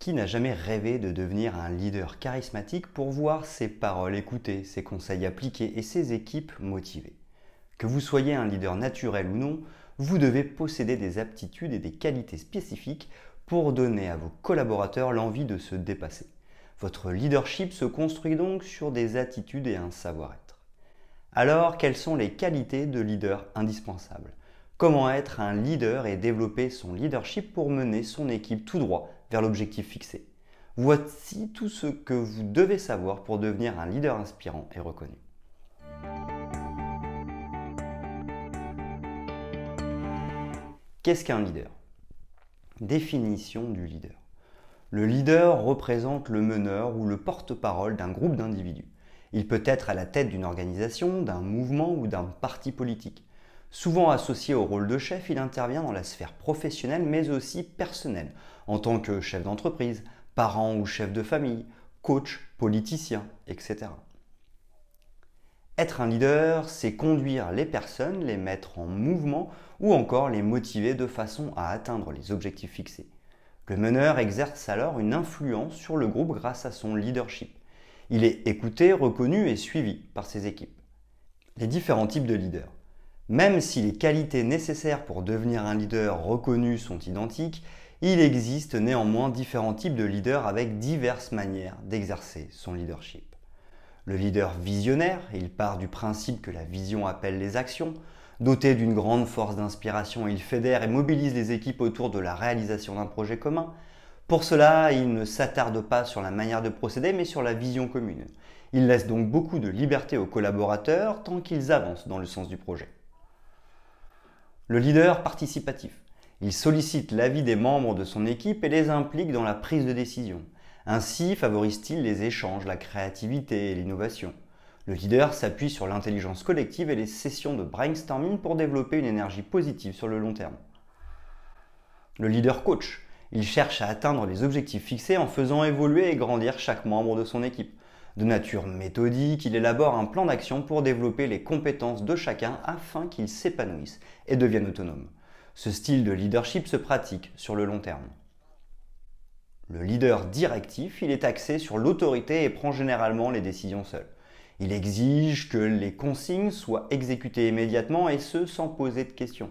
Qui n'a jamais rêvé de devenir un leader charismatique pour voir ses paroles écoutées, ses conseils appliqués et ses équipes motivées? Que vous soyez un leader naturel ou non, vous devez posséder des aptitudes et des qualités spécifiques pour donner à vos collaborateurs l'envie de se dépasser. Votre leadership se construit donc sur des attitudes et un savoir-être. Alors, quelles sont les qualités de leader indispensables? Comment être un leader et développer son leadership pour mener son équipe tout droit vers l'objectif fixé. Voici tout ce que vous devez savoir pour devenir un leader inspirant et reconnu. Qu'est-ce qu'un leader? Définition du leader. Le leader représente le meneur ou le porte-parole d'un groupe d'individus. Il peut être à la tête d'une organisation, d'un mouvement ou d'un parti politique. Souvent associé au rôle de chef, il intervient dans la sphère professionnelle mais aussi personnelle, en tant que chef d'entreprise, parent ou chef de famille, coach, politicien, etc. Être un leader, c'est conduire les personnes, les mettre en mouvement ou encore les motiver de façon à atteindre les objectifs fixés. Le meneur exerce alors une influence sur le groupe grâce à son leadership. Il est écouté, reconnu et suivi par ses équipes. Les différents types de leaders. Même si les qualités nécessaires pour devenir un leader reconnu sont identiques, il existe néanmoins différents types de leaders avec diverses manières d'exercer son leadership. Le leader visionnaire, il part du principe que la vision appelle les actions. Doté d'une grande force d'inspiration, il fédère et mobilise les équipes autour de la réalisation d'un projet commun. Pour cela, il ne s'attarde pas sur la manière de procéder, mais sur la vision commune. Il laisse donc beaucoup de liberté aux collaborateurs tant qu'ils avancent dans le sens du projet. Le leader participatif. Il sollicite l'avis des membres de son équipe et les implique dans la prise de décision. Ainsi favorise-t-il les échanges, la créativité et l'innovation. Le leader s'appuie sur l'intelligence collective et les sessions de brainstorming pour développer une énergie positive sur le long terme. Le leader coach. Il cherche à atteindre les objectifs fixés en faisant évoluer et grandir chaque membre de son équipe. De nature méthodique, il élabore un plan d'action pour développer les compétences de chacun afin qu'ils s'épanouissent et deviennent autonomes. Ce style de leadership se pratique sur le long terme. Le leader directif, il est axé sur l'autorité et prend généralement les décisions seul. Il exige que les consignes soient exécutées immédiatement et ce sans poser de questions.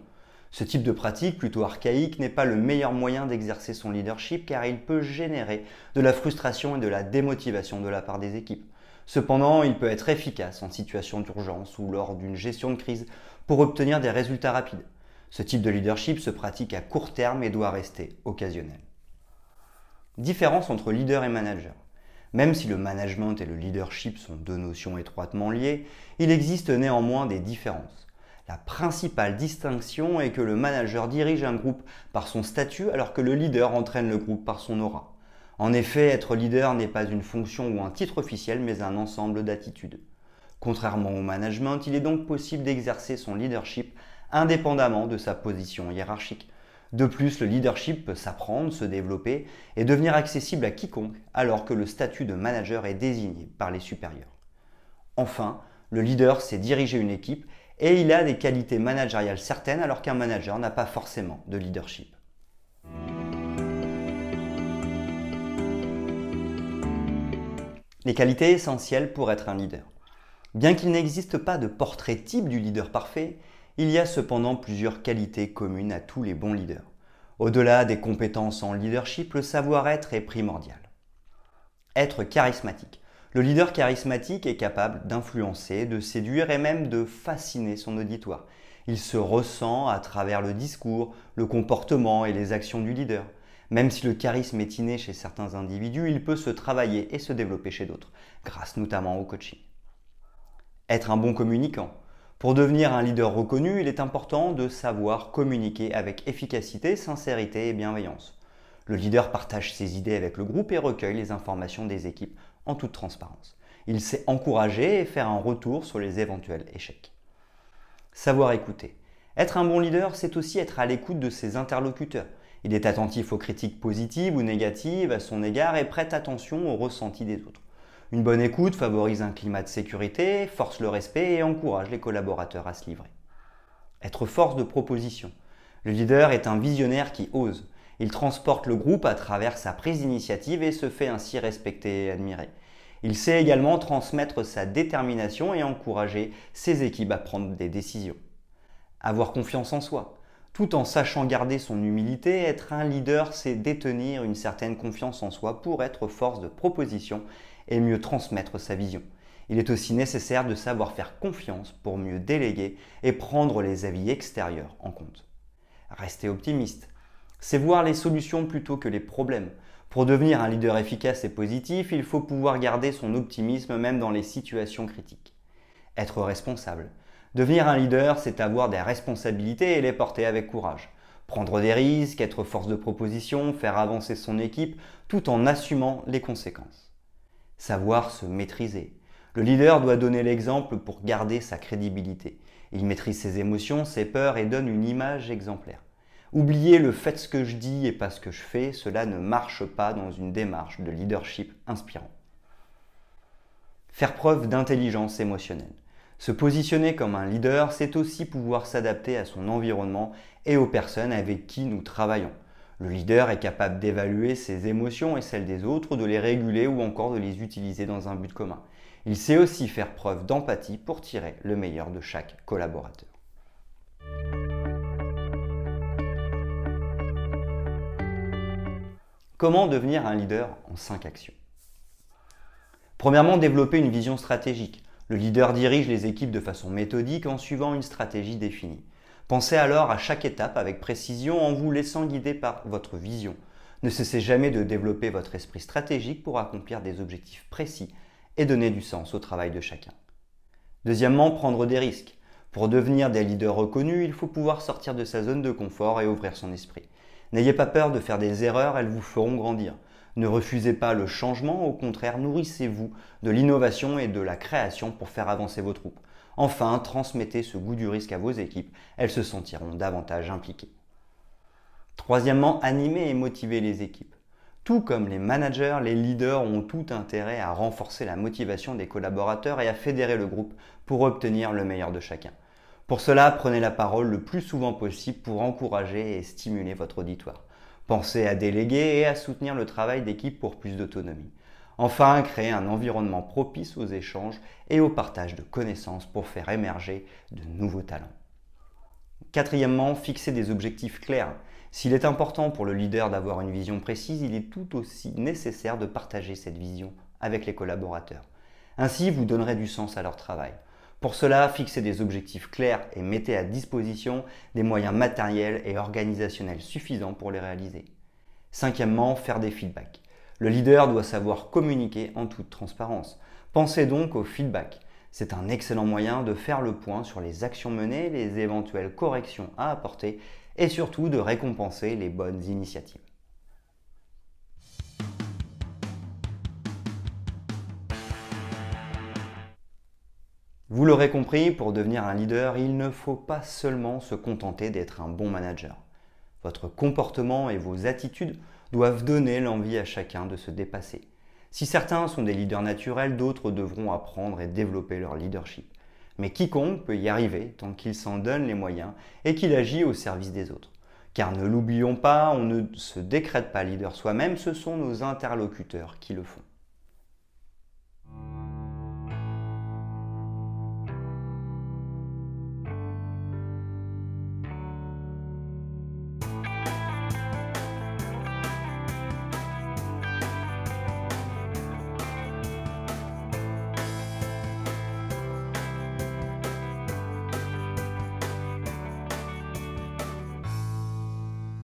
Ce type de pratique, plutôt archaïque, n'est pas le meilleur moyen d'exercer son leadership car il peut générer de la frustration et de la démotivation de la part des équipes. Cependant, il peut être efficace en situation d'urgence ou lors d'une gestion de crise pour obtenir des résultats rapides. Ce type de leadership se pratique à court terme et doit rester occasionnel. Différence entre leader et manager. Même si le management et le leadership sont deux notions étroitement liées, il existe néanmoins des différences. La principale distinction est que le manager dirige un groupe par son statut alors que le leader entraîne le groupe par son aura. En effet, être leader n'est pas une fonction ou un titre officiel mais un ensemble d'attitudes. Contrairement au management, il est donc possible d'exercer son leadership indépendamment de sa position hiérarchique. De plus, le leadership peut s'apprendre, se développer et devenir accessible à quiconque alors que le statut de manager est désigné par les supérieurs. Enfin, le leader sait diriger une équipe et il a des qualités managériales certaines alors qu'un manager n'a pas forcément de leadership. Les qualités essentielles pour être un leader. Bien qu'il n'existe pas de portrait type du leader parfait, il y a cependant plusieurs qualités communes à tous les bons leaders. Au-delà des compétences en leadership, le savoir-être est primordial. Être charismatique. Le leader charismatique est capable d'influencer, de séduire et même de fasciner son auditoire. Il se ressent à travers le discours, le comportement et les actions du leader. Même si le charisme est inné chez certains individus, il peut se travailler et se développer chez d'autres, grâce notamment au coaching. Être un bon communicant. Pour devenir un leader reconnu, il est important de savoir communiquer avec efficacité, sincérité et bienveillance. Le leader partage ses idées avec le groupe et recueille les informations des équipes en toute transparence. Il sait encourager et faire un retour sur les éventuels échecs. Savoir écouter. Être un bon leader, c'est aussi être à l'écoute de ses interlocuteurs. Il est attentif aux critiques positives ou négatives à son égard et prête attention aux ressentis des autres. Une bonne écoute favorise un climat de sécurité, force le respect et encourage les collaborateurs à se livrer. Être force de proposition. Le leader est un visionnaire qui ose. Il transporte le groupe à travers sa prise d'initiative et se fait ainsi respecter et admirer. Il sait également transmettre sa détermination et encourager ses équipes à prendre des décisions. Avoir confiance en soi. Tout en sachant garder son humilité, être un leader, c'est détenir une certaine confiance en soi pour être force de proposition et mieux transmettre sa vision. Il est aussi nécessaire de savoir faire confiance pour mieux déléguer et prendre les avis extérieurs en compte. Rester optimiste. C'est voir les solutions plutôt que les problèmes. Pour devenir un leader efficace et positif, il faut pouvoir garder son optimisme même dans les situations critiques. Être responsable. Devenir un leader, c'est avoir des responsabilités et les porter avec courage. Prendre des risques, être force de proposition, faire avancer son équipe, tout en assumant les conséquences. Savoir se maîtriser. Le leader doit donner l'exemple pour garder sa crédibilité. Il maîtrise ses émotions, ses peurs et donne une image exemplaire. Oublier le fait ce que je dis et pas ce que je fais, cela ne marche pas dans une démarche de leadership inspirant. Faire preuve d'intelligence émotionnelle. Se positionner comme un leader, c'est aussi pouvoir s'adapter à son environnement et aux personnes avec qui nous travaillons. Le leader est capable d'évaluer ses émotions et celles des autres, de les réguler ou encore de les utiliser dans un but commun. Il sait aussi faire preuve d'empathie pour tirer le meilleur de chaque collaborateur. Comment devenir un leader en 5 actions? Premièrement, développer une vision stratégique. Le leader dirige les équipes de façon méthodique en suivant une stratégie définie. Pensez alors à chaque étape avec précision en vous laissant guider par votre vision. Ne cessez jamais de développer votre esprit stratégique pour accomplir des objectifs précis et donner du sens au travail de chacun. Deuxièmement, prendre des risques. Pour devenir des leaders reconnus, il faut pouvoir sortir de sa zone de confort et ouvrir son esprit. N'ayez pas peur de faire des erreurs, elles vous feront grandir. Ne refusez pas le changement, au contraire, nourrissez-vous de l'innovation et de la création pour faire avancer vos troupes. Enfin, transmettez ce goût du risque à vos équipes, elles se sentiront davantage impliquées. Troisièmement, animez et motivez les équipes. Tout comme les managers, les leaders ont tout intérêt à renforcer la motivation des collaborateurs et à fédérer le groupe pour obtenir le meilleur de chacun. Pour cela, prenez la parole le plus souvent possible pour encourager et stimuler votre auditoire. Pensez à déléguer et à soutenir le travail d'équipe pour plus d'autonomie. Enfin, créez un environnement propice aux échanges et au partage de connaissances pour faire émerger de nouveaux talents. Quatrièmement, fixez des objectifs clairs. S'il est important pour le leader d'avoir une vision précise, il est tout aussi nécessaire de partager cette vision avec les collaborateurs. Ainsi, vous donnerez du sens à leur travail. Pour cela, fixez des objectifs clairs et mettez à disposition des moyens matériels et organisationnels suffisants pour les réaliser. Cinquièmement, faire des feedbacks. Le leader doit savoir communiquer en toute transparence. Pensez donc au feedback. C'est un excellent moyen de faire le point sur les actions menées, les éventuelles corrections à apporter et surtout de récompenser les bonnes initiatives. Vous l'aurez compris, pour devenir un leader, il ne faut pas seulement se contenter d'être un bon manager. Votre comportement et vos attitudes doivent donner l'envie à chacun de se dépasser. Si certains sont des leaders naturels, d'autres devront apprendre et développer leur leadership. Mais quiconque peut y arriver tant qu'il s'en donne les moyens et qu'il agit au service des autres. Car ne l'oublions pas, on ne se décrète pas leader soi-même, ce sont nos interlocuteurs qui le font.